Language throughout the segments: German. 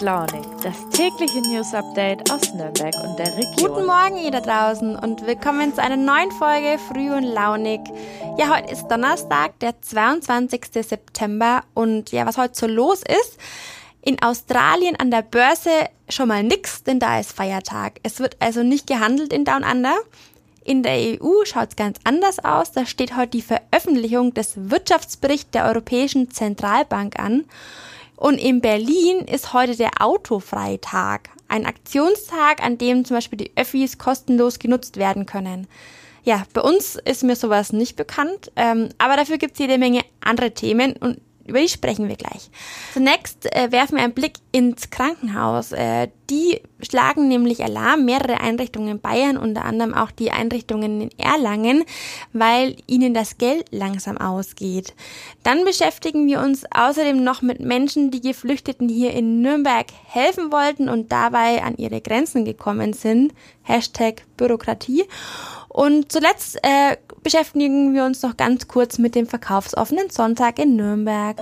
Launig, das tägliche News Update aus Nürnberg und der Region. Guten Morgen ihr da draußen und willkommen zu einer neuen Folge Früh und Launig. Ja, heute ist Donnerstag, der 22. September und ja, was heute so los ist, in Australien an der Börse schon mal nix, denn da ist Feiertag. Es wird also nicht gehandelt in Down Under. In der EU schaut es ganz anders aus. Da steht heute die Veröffentlichung des Wirtschaftsberichts der Europäischen Zentralbank an. Und in Berlin ist heute der Autofreitag. Ein Aktionstag, an dem zum Beispiel die Öffis kostenlos genutzt werden können. Ja, bei uns ist mir sowas nicht bekannt, ähm, aber dafür gibt es jede Menge andere Themen und über die sprechen wir gleich. Zunächst äh, werfen wir einen Blick ins Krankenhaus. Äh, die schlagen nämlich Alarm, mehrere Einrichtungen in Bayern, unter anderem auch die Einrichtungen in Erlangen, weil ihnen das Geld langsam ausgeht. Dann beschäftigen wir uns außerdem noch mit Menschen, die Geflüchteten hier in Nürnberg helfen wollten und dabei an ihre Grenzen gekommen sind. Hashtag Bürokratie. Und zuletzt äh, beschäftigen wir uns noch ganz kurz mit dem verkaufsoffenen Sonntag in Nürnberg.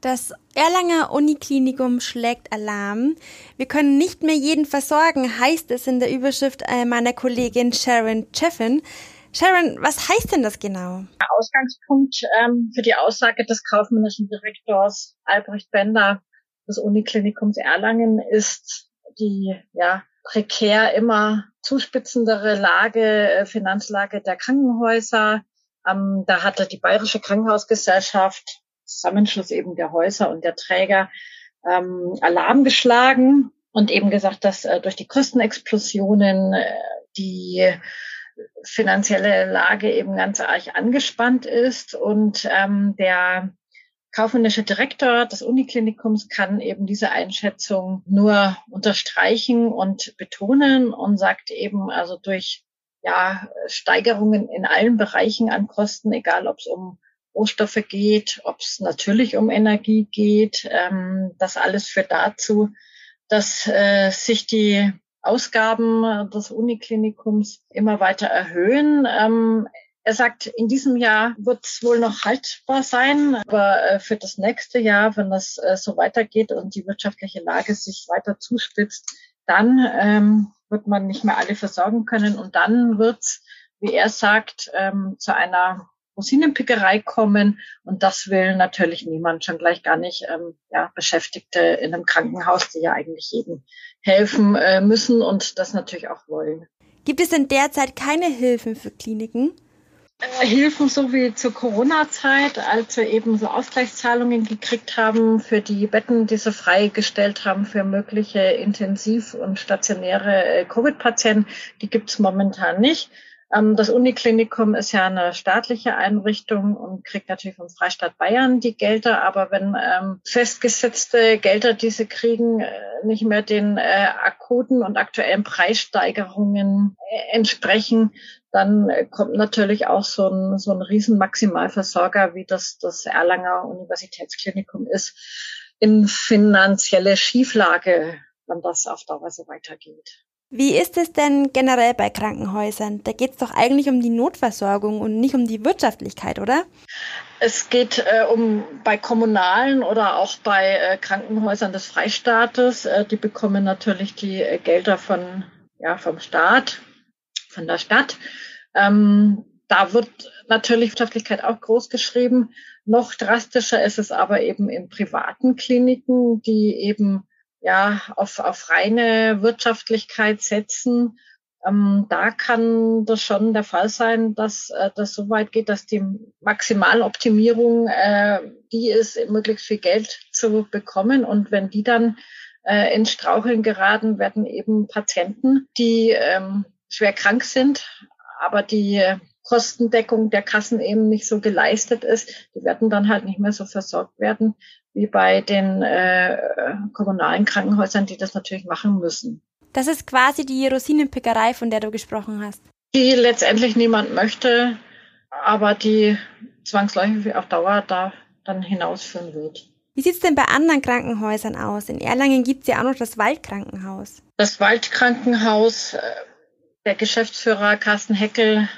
Das Erlanger Uniklinikum schlägt Alarm. Wir können nicht mehr jeden versorgen, heißt es in der Überschrift äh, meiner Kollegin Sharon Cheffin. Sharon, was heißt denn das genau? Ausgangspunkt ähm, für die Aussage des kaufmännischen Direktors Albrecht Bender des Uniklinikums Erlangen ist die ja, prekär immer zuspitzendere Lage, äh, Finanzlage der Krankenhäuser. Ähm, da hatte die Bayerische Krankenhausgesellschaft, Zusammenschluss eben der Häuser und der Träger, ähm, Alarm geschlagen und eben gesagt, dass äh, durch die Kostenexplosionen äh, die finanzielle Lage eben ganz arg angespannt ist und ähm, der kaufmännische Direktor des Uniklinikums kann eben diese Einschätzung nur unterstreichen und betonen und sagt eben, also durch ja, Steigerungen in allen Bereichen an Kosten, egal ob es um Rohstoffe geht, ob es natürlich um Energie geht, ähm, das alles führt dazu, dass äh, sich die Ausgaben des Uniklinikums immer weiter erhöhen. Ähm, er sagt, in diesem Jahr wird es wohl noch haltbar sein, aber äh, für das nächste Jahr, wenn das äh, so weitergeht und die wirtschaftliche Lage sich weiter zuspitzt, dann ähm, wird man nicht mehr alle versorgen können und dann wird wie er sagt, ähm, zu einer Rosinenpickerei kommen und das will natürlich niemand, schon gleich gar nicht ähm, ja, Beschäftigte in einem Krankenhaus, die ja eigentlich jedem helfen äh, müssen und das natürlich auch wollen. Gibt es denn derzeit keine Hilfen für Kliniken? Äh, Hilfen so wie zur Corona-Zeit, als wir eben so Ausgleichszahlungen gekriegt haben für die Betten, die sie freigestellt haben für mögliche intensiv- und stationäre äh, Covid-Patienten, die gibt's momentan nicht. Ähm, das Uniklinikum ist ja eine staatliche Einrichtung und kriegt natürlich vom Freistaat Bayern die Gelder. Aber wenn ähm, festgesetzte Gelder, die sie kriegen, äh, nicht mehr den äh, akuten und aktuellen Preissteigerungen äh, entsprechen, dann äh, kommt natürlich auch so ein, so ein Riesenmaximalversorger, wie das das Erlanger Universitätsklinikum ist, in finanzielle Schieflage, wenn das auf Dauer so weitergeht. Wie ist es denn generell bei Krankenhäusern? Da geht es doch eigentlich um die Notversorgung und nicht um die Wirtschaftlichkeit, oder? Es geht äh, um bei kommunalen oder auch bei äh, Krankenhäusern des Freistaates. Äh, die bekommen natürlich die äh, Gelder von ja vom Staat, von der Stadt. Ähm, da wird natürlich Wirtschaftlichkeit auch groß geschrieben. Noch drastischer ist es aber eben in privaten Kliniken, die eben ja, auf, auf reine Wirtschaftlichkeit setzen, ähm, da kann das schon der Fall sein, dass äh, das so weit geht, dass die Maximaloptimierung äh, die ist, möglichst viel Geld zu bekommen. Und wenn die dann äh, ins Straucheln geraten, werden eben Patienten, die ähm, schwer krank sind, aber die Kostendeckung der Kassen eben nicht so geleistet ist, die werden dann halt nicht mehr so versorgt werden wie bei den äh, kommunalen Krankenhäusern, die das natürlich machen müssen. Das ist quasi die Rosinenpickerei, von der du gesprochen hast. Die letztendlich niemand möchte, aber die zwangsläufig auf Dauer da dann hinausführen wird. Wie sieht's denn bei anderen Krankenhäusern aus? In Erlangen gibt's ja auch noch das Waldkrankenhaus. Das Waldkrankenhaus, äh, der Geschäftsführer Carsten Heckel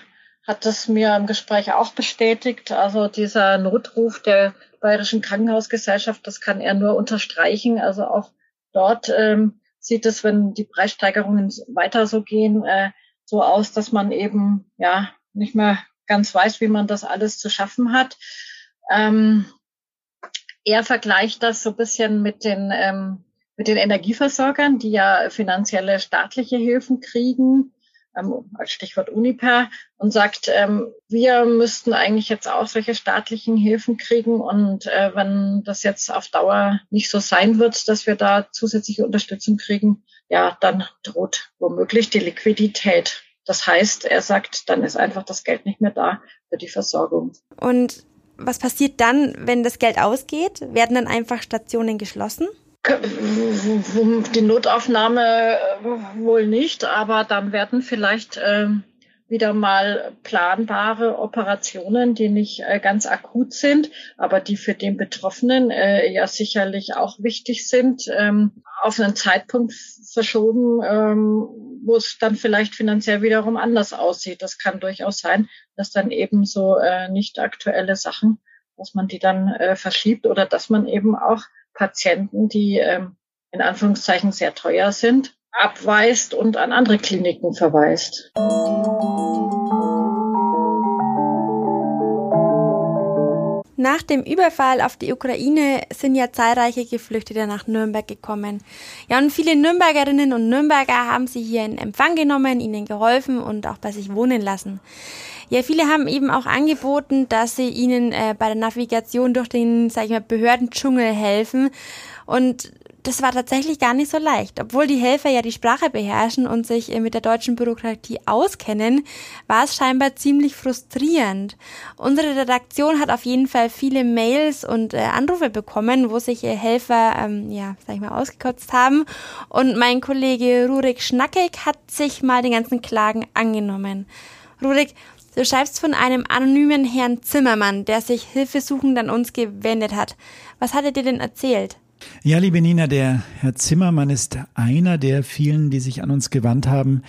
hat es mir im Gespräch auch bestätigt. Also dieser Notruf der Bayerischen Krankenhausgesellschaft, das kann er nur unterstreichen. Also auch dort ähm, sieht es, wenn die Preissteigerungen weiter so gehen, äh, so aus, dass man eben ja nicht mehr ganz weiß, wie man das alles zu schaffen hat. Ähm, er vergleicht das so ein bisschen mit den ähm, mit den Energieversorgern, die ja finanzielle staatliche Hilfen kriegen ähm, als Stichwort Uniper, und sagt, ähm, wir müssten eigentlich jetzt auch solche staatlichen Hilfen kriegen. Und äh, wenn das jetzt auf Dauer nicht so sein wird, dass wir da zusätzliche Unterstützung kriegen, ja, dann droht womöglich die Liquidität. Das heißt, er sagt, dann ist einfach das Geld nicht mehr da für die Versorgung. Und was passiert dann, wenn das Geld ausgeht? Werden dann einfach Stationen geschlossen? Die Notaufnahme äh, wohl nicht, aber dann werden vielleicht äh, wieder mal planbare Operationen, die nicht äh, ganz akut sind, aber die für den Betroffenen äh, ja sicherlich auch wichtig sind, ähm, auf einen Zeitpunkt verschoben, ähm, wo es dann vielleicht finanziell wiederum anders aussieht. Das kann durchaus sein, dass dann eben so nicht aktuelle Sachen, dass man die dann verschiebt oder dass man eben auch Patienten, die ähm, in Anführungszeichen sehr teuer sind, abweist und an andere Kliniken verweist. Nach dem Überfall auf die Ukraine sind ja zahlreiche Geflüchtete nach Nürnberg gekommen. Ja, und viele Nürnbergerinnen und Nürnberger haben sie hier in Empfang genommen, ihnen geholfen und auch bei sich wohnen lassen. Ja, viele haben eben auch angeboten, dass sie ihnen äh, bei der Navigation durch den, sag ich mal, Behördendschungel helfen. Und das war tatsächlich gar nicht so leicht. Obwohl die Helfer ja die Sprache beherrschen und sich äh, mit der deutschen Bürokratie auskennen, war es scheinbar ziemlich frustrierend. Unsere Redaktion hat auf jeden Fall viele Mails und äh, Anrufe bekommen, wo sich äh, Helfer, ähm, ja, sag ich mal, ausgekotzt haben. Und mein Kollege Rurik Schnackig hat sich mal den ganzen Klagen angenommen. Rurik, Du schreibst von einem anonymen Herrn Zimmermann, der sich hilfesuchend an uns gewendet hat. Was hat er dir denn erzählt? Ja, liebe Nina, der Herr Zimmermann ist einer der vielen, die sich an uns gewandt haben.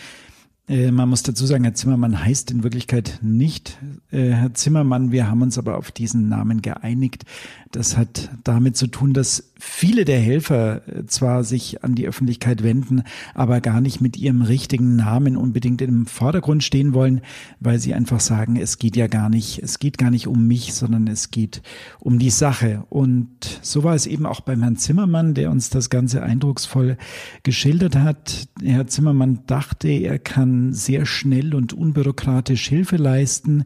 Äh, man muss dazu sagen, Herr Zimmermann heißt in Wirklichkeit nicht äh, Herr Zimmermann. Wir haben uns aber auf diesen Namen geeinigt. Das hat damit zu tun, dass viele der Helfer äh, zwar sich an die Öffentlichkeit wenden, aber gar nicht mit ihrem richtigen Namen unbedingt im Vordergrund stehen wollen, weil sie einfach sagen, es geht ja gar nicht, es geht gar nicht um mich, sondern es geht um die Sache. Und so war es eben auch beim Herrn Zimmermann, der uns das Ganze eindrucksvoll geschildert hat. Herr Zimmermann dachte, er kann sehr schnell und unbürokratisch Hilfe leisten.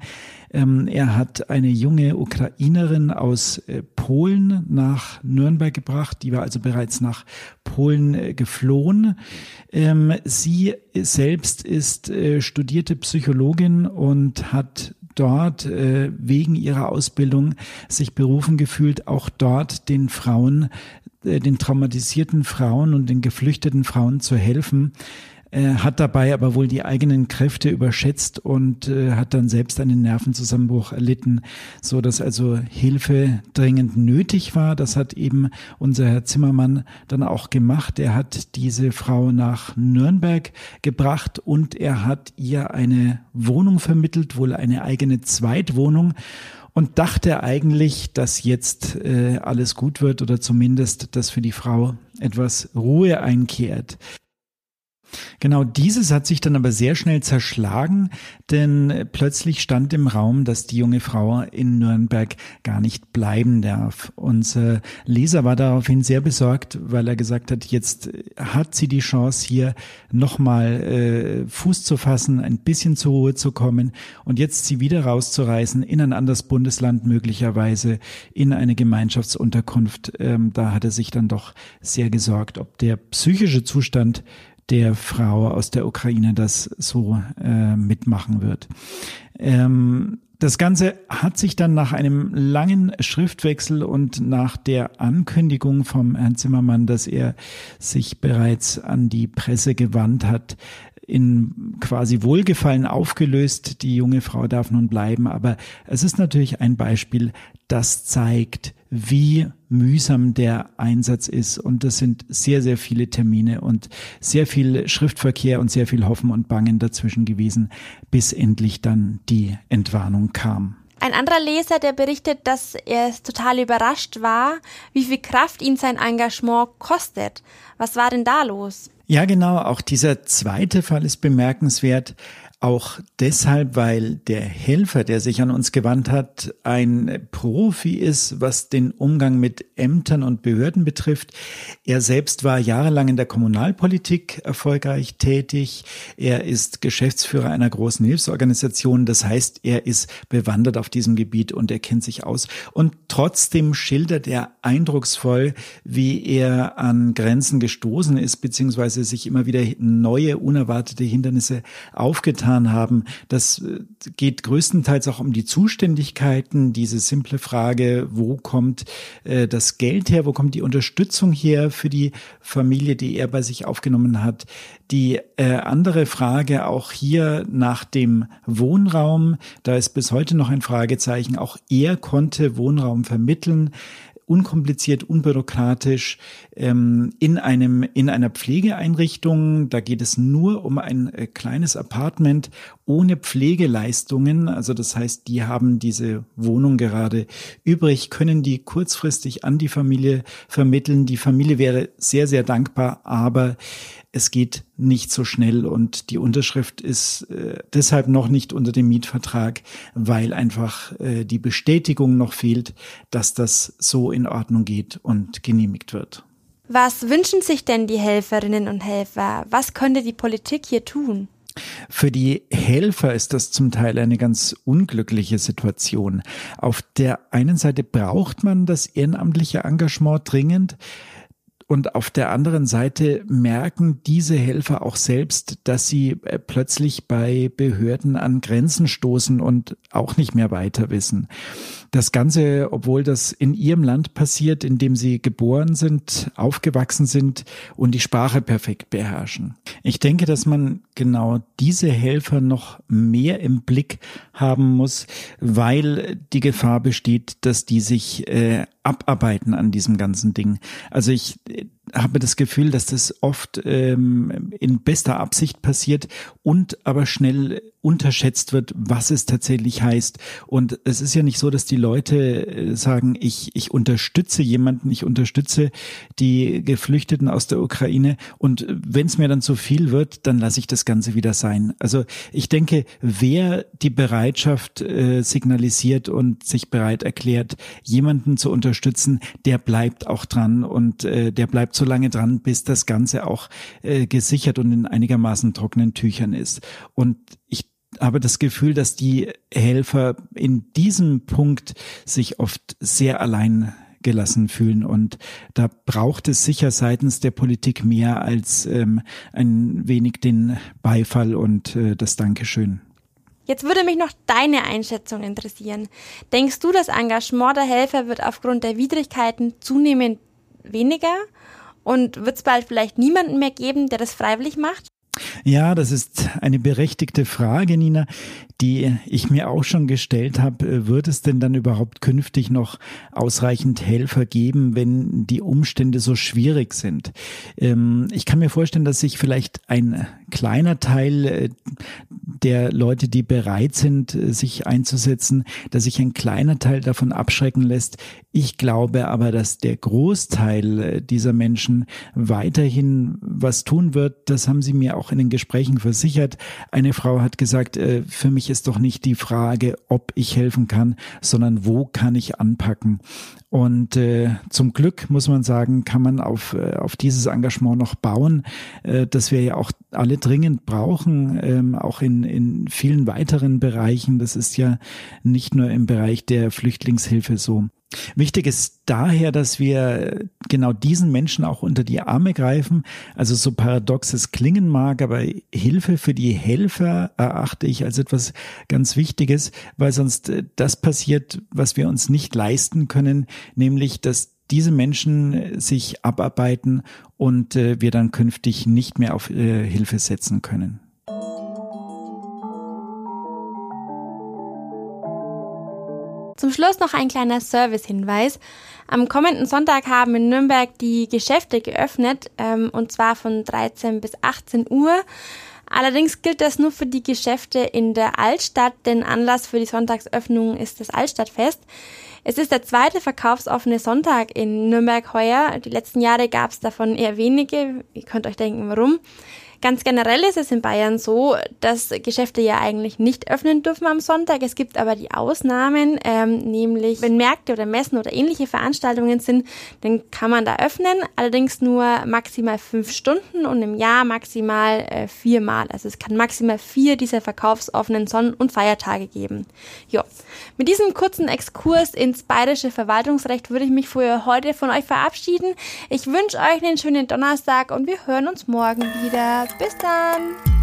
Ähm, er hat eine junge Ukrainerin aus äh, Polen nach Nürnberg gebracht. Die war also bereits nach Polen äh, geflohen. Ähm, sie selbst ist äh, studierte Psychologin und hat dort äh, wegen ihrer Ausbildung sich berufen gefühlt, auch dort den Frauen, äh, den traumatisierten Frauen und den geflüchteten Frauen zu helfen äh, hat dabei aber wohl die eigenen Kräfte überschätzt und äh, hat dann selbst einen Nervenzusammenbruch erlitten, so dass also Hilfe dringend nötig war. Das hat eben unser Herr Zimmermann dann auch gemacht. Er hat diese Frau nach Nürnberg gebracht und er hat ihr eine Wohnung vermittelt, wohl eine eigene Zweitwohnung und dachte eigentlich, dass jetzt äh, alles gut wird oder zumindest, dass für die Frau etwas Ruhe einkehrt. Genau dieses hat sich dann aber sehr schnell zerschlagen, denn plötzlich stand im Raum, dass die junge Frau in Nürnberg gar nicht bleiben darf. Unser Leser war daraufhin sehr besorgt, weil er gesagt hat, jetzt hat sie die Chance, hier nochmal äh, Fuß zu fassen, ein bisschen zur Ruhe zu kommen und jetzt sie wieder rauszureißen in ein anderes Bundesland möglicherweise, in eine Gemeinschaftsunterkunft. Ähm, da hat er sich dann doch sehr gesorgt, ob der psychische Zustand der Frau aus der Ukraine das so äh, mitmachen wird. Ähm, das Ganze hat sich dann nach einem langen Schriftwechsel und nach der Ankündigung vom Herrn Zimmermann, dass er sich bereits an die Presse gewandt hat, in quasi Wohlgefallen aufgelöst. Die junge Frau darf nun bleiben. Aber es ist natürlich ein Beispiel, das zeigt, wie mühsam der Einsatz ist. Und das sind sehr, sehr viele Termine und sehr viel Schriftverkehr und sehr viel Hoffen und Bangen dazwischen gewesen, bis endlich dann die Entwarnung kam. Ein anderer Leser, der berichtet, dass er total überrascht war, wie viel Kraft ihn sein Engagement kostet. Was war denn da los? Ja, genau. Auch dieser zweite Fall ist bemerkenswert. Auch deshalb, weil der Helfer, der sich an uns gewandt hat, ein Profi ist, was den Umgang mit Ämtern und Behörden betrifft. Er selbst war jahrelang in der Kommunalpolitik erfolgreich tätig. Er ist Geschäftsführer einer großen Hilfsorganisation. Das heißt, er ist bewandert auf diesem Gebiet und er kennt sich aus. Und trotzdem schildert er eindrucksvoll, wie er an Grenzen gestoßen ist, beziehungsweise sich immer wieder neue, unerwartete Hindernisse aufgetan getan haben. Das äh, geht größtenteils auch um die Zuständigkeiten, diese simple Frage, wo kommt äh, das Geld her, wo kommt die Unterstützung her für die Familie, die er bei sich aufgenommen hat. Die äh, andere Frage auch hier nach dem Wohnraum, da ist bis heute noch ein Fragezeichen. Auch er konnte Wohnraum vermitteln unkompliziert, unbürokratisch ähm, in einem in einer Pflegeeinrichtung. Da geht es nur um ein äh, kleines Apartment ohne Pflegeleistungen. Also das heißt, die haben diese Wohnung gerade übrig, können die kurzfristig an die Familie vermitteln. Die Familie wäre sehr sehr dankbar, aber es geht nicht so schnell und die Unterschrift ist äh, deshalb noch nicht unter dem Mietvertrag, weil einfach äh, die Bestätigung noch fehlt, dass das so in Ordnung geht und genehmigt wird. Was wünschen sich denn die Helferinnen und Helfer? Was könnte die Politik hier tun? Für die Helfer ist das zum Teil eine ganz unglückliche Situation. Auf der einen Seite braucht man das ehrenamtliche Engagement dringend. Und auf der anderen Seite merken diese Helfer auch selbst, dass sie äh, plötzlich bei Behörden an Grenzen stoßen und auch nicht mehr weiter wissen. Das Ganze, obwohl das in ihrem Land passiert, in dem sie geboren sind, aufgewachsen sind und die Sprache perfekt beherrschen. Ich denke, dass man genau diese Helfer noch mehr im Blick haben muss, weil die Gefahr besteht, dass die sich äh, abarbeiten an diesem ganzen Ding. Also ich habe das Gefühl, dass das oft ähm, in bester Absicht passiert und aber schnell unterschätzt wird, was es tatsächlich heißt. Und es ist ja nicht so, dass die Leute äh, sagen, ich, ich unterstütze jemanden, ich unterstütze die Geflüchteten aus der Ukraine und wenn es mir dann zu viel wird, dann lasse ich das Ganze wieder sein. Also ich denke, wer die Bereitschaft äh, signalisiert und sich bereit erklärt, jemanden zu unterstützen, der bleibt auch dran und äh, der bleibt so lange dran, bis das Ganze auch äh, gesichert und in einigermaßen trockenen Tüchern ist. Und ich habe das Gefühl, dass die Helfer in diesem Punkt sich oft sehr allein gelassen fühlen. Und da braucht es sicher seitens der Politik mehr als ähm, ein wenig den Beifall und äh, das Dankeschön. Jetzt würde mich noch deine Einschätzung interessieren. Denkst du, das Engagement der Helfer wird aufgrund der Widrigkeiten zunehmend weniger? Und wird es bald vielleicht niemanden mehr geben, der das freiwillig macht? Ja, das ist eine berechtigte Frage, Nina, die ich mir auch schon gestellt habe. Wird es denn dann überhaupt künftig noch ausreichend Helfer geben, wenn die Umstände so schwierig sind? Ähm, ich kann mir vorstellen, dass sich vielleicht ein kleiner Teil äh, der Leute, die bereit sind, äh, sich einzusetzen, dass sich ein kleiner Teil davon abschrecken lässt. Ich glaube aber, dass der Großteil äh, dieser Menschen weiterhin was tun wird. Das haben sie mir auch in den Gesprächen versichert. Eine Frau hat gesagt, äh, für mich ist doch nicht die Frage, ob ich helfen kann, sondern wo kann ich anpacken. Und äh, zum Glück muss man sagen, kann man auf, äh, auf dieses Engagement noch bauen, äh, das wir ja auch alle dringend brauchen, ähm, auch in, in vielen weiteren Bereichen. Das ist ja nicht nur im Bereich der Flüchtlingshilfe so. Wichtig ist daher, dass wir genau diesen Menschen auch unter die Arme greifen. Also so paradox es klingen mag, aber Hilfe für die Helfer erachte ich als etwas ganz Wichtiges, weil sonst äh, das passiert, was wir uns nicht leisten können, nämlich dass diese Menschen sich abarbeiten und äh, wir dann künftig nicht mehr auf äh, Hilfe setzen können. Zum Schluss noch ein kleiner Service-Hinweis. Am kommenden Sonntag haben in Nürnberg die Geschäfte geöffnet, ähm, und zwar von 13 bis 18 Uhr. Allerdings gilt das nur für die Geschäfte in der Altstadt, denn Anlass für die Sonntagsöffnung ist das Altstadtfest. Es ist der zweite verkaufsoffene Sonntag in Nürnberg heuer. Die letzten Jahre gab es davon eher wenige. Ihr könnt euch denken, warum. Ganz generell ist es in Bayern so, dass Geschäfte ja eigentlich nicht öffnen dürfen am Sonntag. Es gibt aber die Ausnahmen, ähm, nämlich wenn Märkte oder Messen oder ähnliche Veranstaltungen sind, dann kann man da öffnen, allerdings nur maximal fünf Stunden und im Jahr maximal äh, viermal. Also es kann maximal vier dieser verkaufsoffenen Sonnen- und Feiertage geben. Ja, mit diesem kurzen Exkurs ins bayerische Verwaltungsrecht würde ich mich für heute von euch verabschieden. Ich wünsche euch einen schönen Donnerstag und wir hören uns morgen wieder. Bis dann!